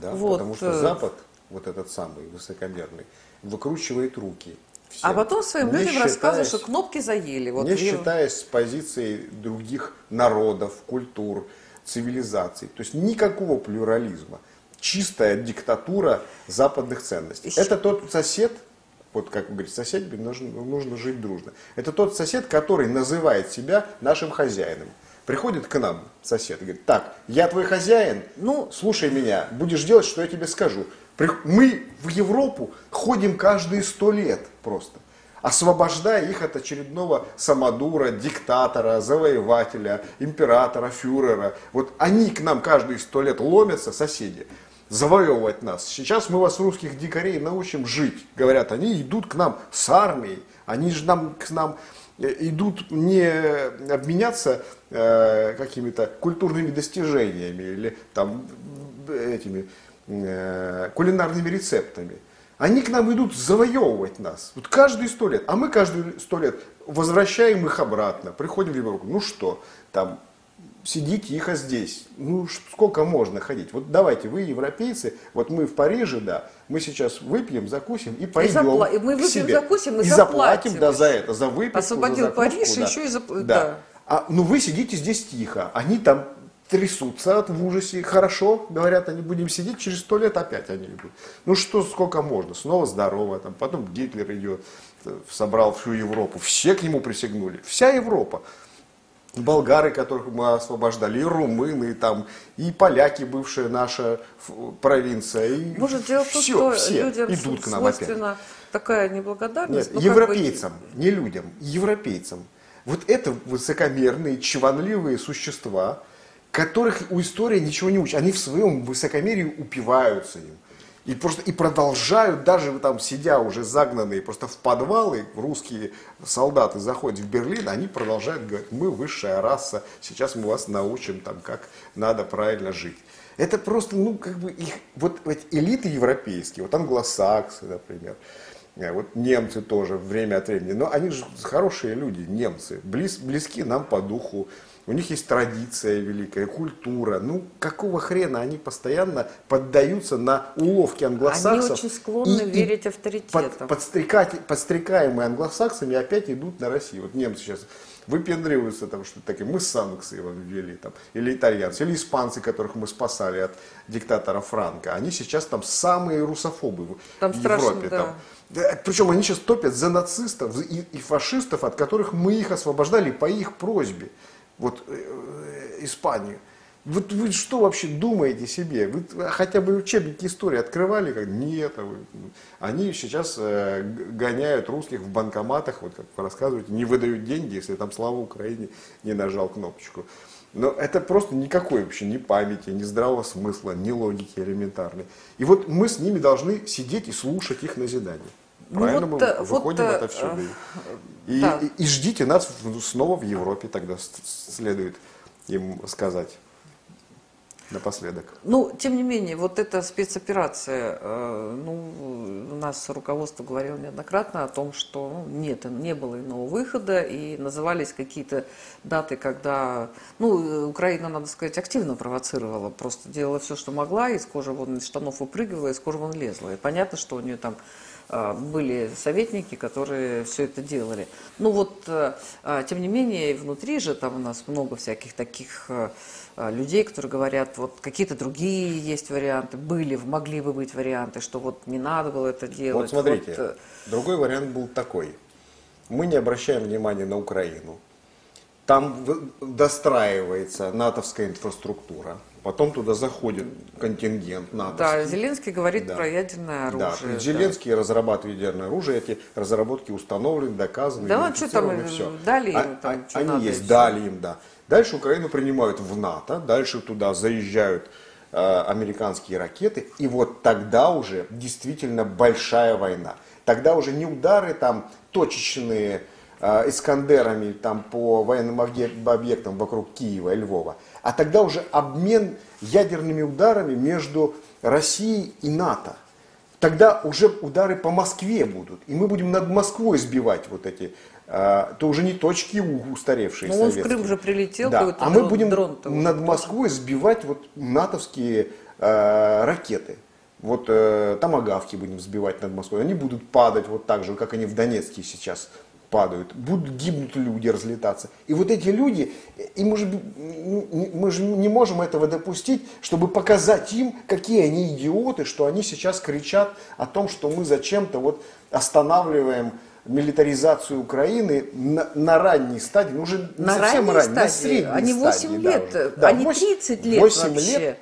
Да, Вот, потому что э, Запад, вот этот самый высокомерный, выкручивает руки. всем, А потом своим не людям рассказывают, считаясь- что кнопки заели. Вот не Ев- считаясь с позицией других народов, культур, цивилизаций. То есть никакого плюрализма. Чистая диктатура западных ценностей. Ещё- Это тот сосед, вот как вы говорите, соседям нужно, нужно жить дружно. Это тот сосед, который называет себя нашим хозяином. Приходит к нам сосед и говорит, так, я твой хозяин, Ну- слушай меня, будешь делать, что я тебе скажу. Мы в Европу ходим каждые сто лет просто, освобождая их от очередного самодура, диктатора, завоевателя, императора, фюрера. Вот они к нам каждые сто лет ломятся, соседи, завоевывать нас. Сейчас мы вас, русских дикарей, научим жить. Говорят, они идут к нам с армией, они же нам, к нам идут не обменяться э, какими-то культурными достижениями или там э, этими э, кулинарными рецептами. Они к нам идут завоевывать нас. Вот каждые сто лет. А мы каждые сто лет возвращаем их обратно. Приходим в Европу. Ну что, там, сиди тихо здесь. Ну, сколько можно ходить? Вот давайте, вы европейцы, вот мы в Париже, да, мы сейчас выпьем, закусим и пойдем запла- и мы выпьем, себе. закусим и заплатим, заплатим. да, за это, за выпивку, Освободил за закуску, Париж, да. еще и запл- Да. да. А, ну вы сидите здесь тихо, они там трясутся от в ужасе. Хорошо, говорят, они будем сидеть, через сто лет опять они идут. Ну что, сколько можно? Снова здорово, там, потом Гитлер идет, э, собрал всю Европу. Все к нему присягнули. Вся Европа. Болгары, которых мы освобождали, и румыны, и, там, и поляки, бывшая наша провинция. И Может, дело в том, все, что все людям идут к нам опять. такая неблагодарность. Нет, ну, как бы- европейцам, не людям, европейцам. Вот это высокомерные, чванливые существа, которых у истории ничего не учат. Они в своем высокомерии упиваются им. И просто и продолжают, даже там сидя уже загнанные просто в подвалы, русские солдаты заходят в Берлин, они продолжают говорить, мы высшая раса, сейчас мы вас научим, там, как надо правильно жить. Это просто, ну, как бы их, вот, вот элиты европейские, вот англосаксы, например, Вот немцы тоже время от времени. Но они же хорошие люди, немцы. Близ, близки нам по духу. У них есть традиция великая, культура. Ну, какого хрена они постоянно поддаются на уловки англосаксов. Они очень склонны верить авторитетам. Под, подстрекать- подстрекаемые англосаксами опять идут на Россию. Вот немцы сейчас выпендриваются, там, что такие, мы санкции вам ввели, там, или итальянцы, или испанцы, которых мы спасали от диктатора Франка. Они сейчас там самые русофобы в Там в страшно, Европе. да. Там. Да, Причем они сейчас топят за нацистов и, и фашистов, от которых мы их освобождали по их просьбе. Вот э, э, Испанию. Вот вы что вообще думаете себе? Вы хотя бы учебники истории открывали? Как? Нет. а вы- Они сейчас э, гоняют русских в банкоматах, вот как вы рассказываете, не выдают деньги, если там слава Украине не нажал кнопочку. Но это просто никакой вообще ни памяти, ни здравого смысла, ни логики элементарной. И вот мы с ними должны сидеть и слушать их назидания. Ну Правильно вот, мы э, вот, выходим э, отовсюду. И, да. и- и ждите нас снова в Европе, тогда следует им сказать напоследок. Ну, тем не менее, вот эта спецоперация, э, ну, у нас руководство говорило неоднократно о том, что ну, нет, не было иного выхода, и назывались какие-то даты, когда, ну, Украина, надо сказать, активно провоцировала, просто делала все, что могла, из кожи вон, из штанов выпрыгивала, из кожи вон лезла. И понятно, что у нее там э, были советники, которые все это делали. Ну вот, э, э, тем не менее, внутри же там у нас много всяких таких э, людей, которые говорят, вот какие-то другие есть варианты, были, могли бы быть варианты, что вот не надо было это делать. Вот смотрите, Вот, э, другой вариант был такой. Мы не обращаем внимания на Украину. Там достраивается натовская инфраструктура. Потом туда заходит контингент натовский. Да, Зеленский говорит Да. про ядерное Да, оружие. да. Зеленский разрабатывает ядерное оружие, эти разработки установлены, доказаны, Да что там, всё. дали им А- там, а- Они надо, есть, всё. дали им, да. Дальше Украину принимают в НАТО, дальше туда заезжают э, американские ракеты, и вот тогда уже действительно большая война. Тогда уже не удары там точечные Искандерами там, по военным объек- объектам вокруг Киева и Львова, а тогда уже обмен ядерными ударами между Россией и НАТО. Тогда уже удары по Москве будут, и мы будем над Москвой сбивать вот эти, э, то уже не точки устаревшие Ну, он в. Крым же прилетел, Да, а мы дрон- будем дрон-то над уже Москвой сбивать вот натовские э, ракеты. Вот э, томагавки будем сбивать над Москвой. Они будут падать вот так же, как они в Донецке сейчас падают. Будут гибнуть люди, разлетаться. И вот эти люди, и мы же, мы же не можем этого допустить, чтобы показать им, какие они идиоты, что они сейчас кричат о том, что мы зачем-то вот останавливаем милитаризацию Украины на, на ранней стадии, ну уже на совсем ранней, стадии. на средней Они 8 стадии, лет, да, они 30 лет 8 вообще. лет